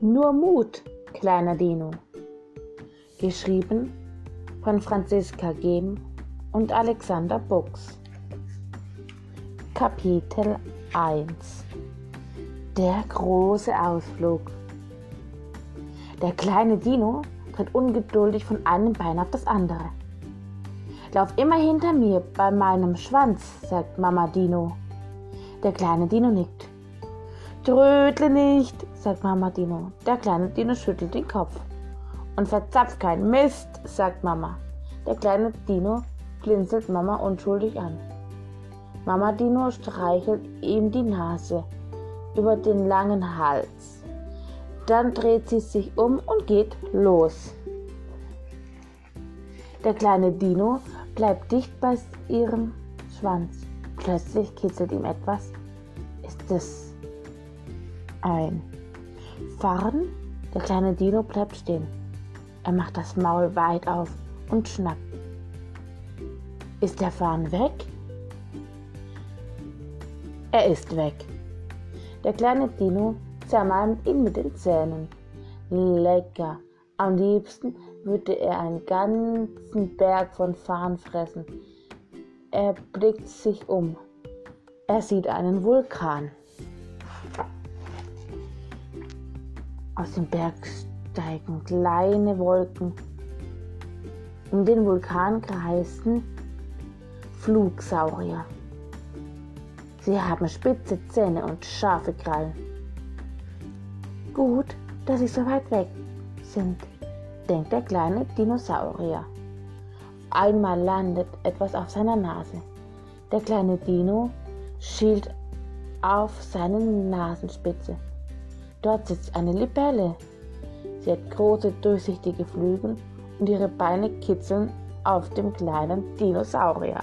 Nur Mut, kleiner Dino. Geschrieben von Franziska Gehm und Alexander Buchs. Kapitel 1 Der große Ausflug. Der kleine Dino tritt ungeduldig von einem Bein auf das andere. Lauf immer hinter mir bei meinem Schwanz, sagt Mama Dino. Der kleine Dino nickt. Trödle nicht, sagt Mama Dino. Der kleine Dino schüttelt den Kopf. Und verzapft kein Mist, sagt Mama. Der kleine Dino blinzelt Mama unschuldig an. Mama Dino streichelt ihm die Nase über den langen Hals. Dann dreht sie sich um und geht los. Der kleine Dino bleibt dicht bei ihrem Schwanz. Plötzlich kitzelt ihm etwas. Ist es ein. Fahren? Der kleine Dino bleibt stehen. Er macht das Maul weit auf und schnappt. Ist der Fahren weg? Er ist weg. Der kleine Dino zermalmt ihn mit den Zähnen. Lecker. Am liebsten würde er einen ganzen Berg von Farn fressen. Er blickt sich um. Er sieht einen Vulkan. Aus dem Berg steigen kleine Wolken. Um den Vulkan kreisen Flugsaurier. Sie haben spitze Zähne und scharfe Krallen. Gut, dass sie so weit weg sind, denkt der kleine Dinosaurier. Einmal landet etwas auf seiner Nase. Der kleine Dino schielt auf seine Nasenspitze. Dort sitzt eine Libelle. Sie hat große durchsichtige Flügel und ihre Beine kitzeln auf dem kleinen Dinosaurier.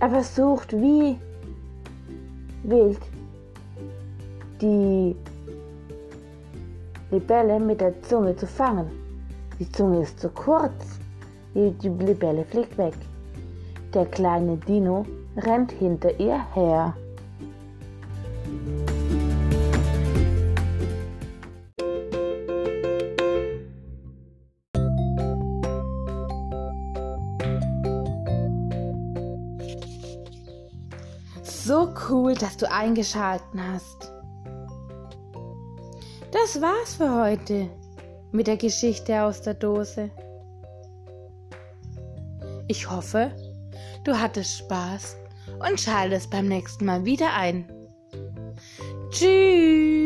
Er versucht wie wild die Libelle mit der Zunge zu fangen. Die Zunge ist zu kurz. Die Libelle fliegt weg. Der kleine Dino rennt hinter ihr her. So cool, dass du eingeschalten hast. Das war's für heute mit der Geschichte aus der Dose. Ich hoffe, du hattest Spaß und schaltest beim nächsten Mal wieder ein. Tschüss!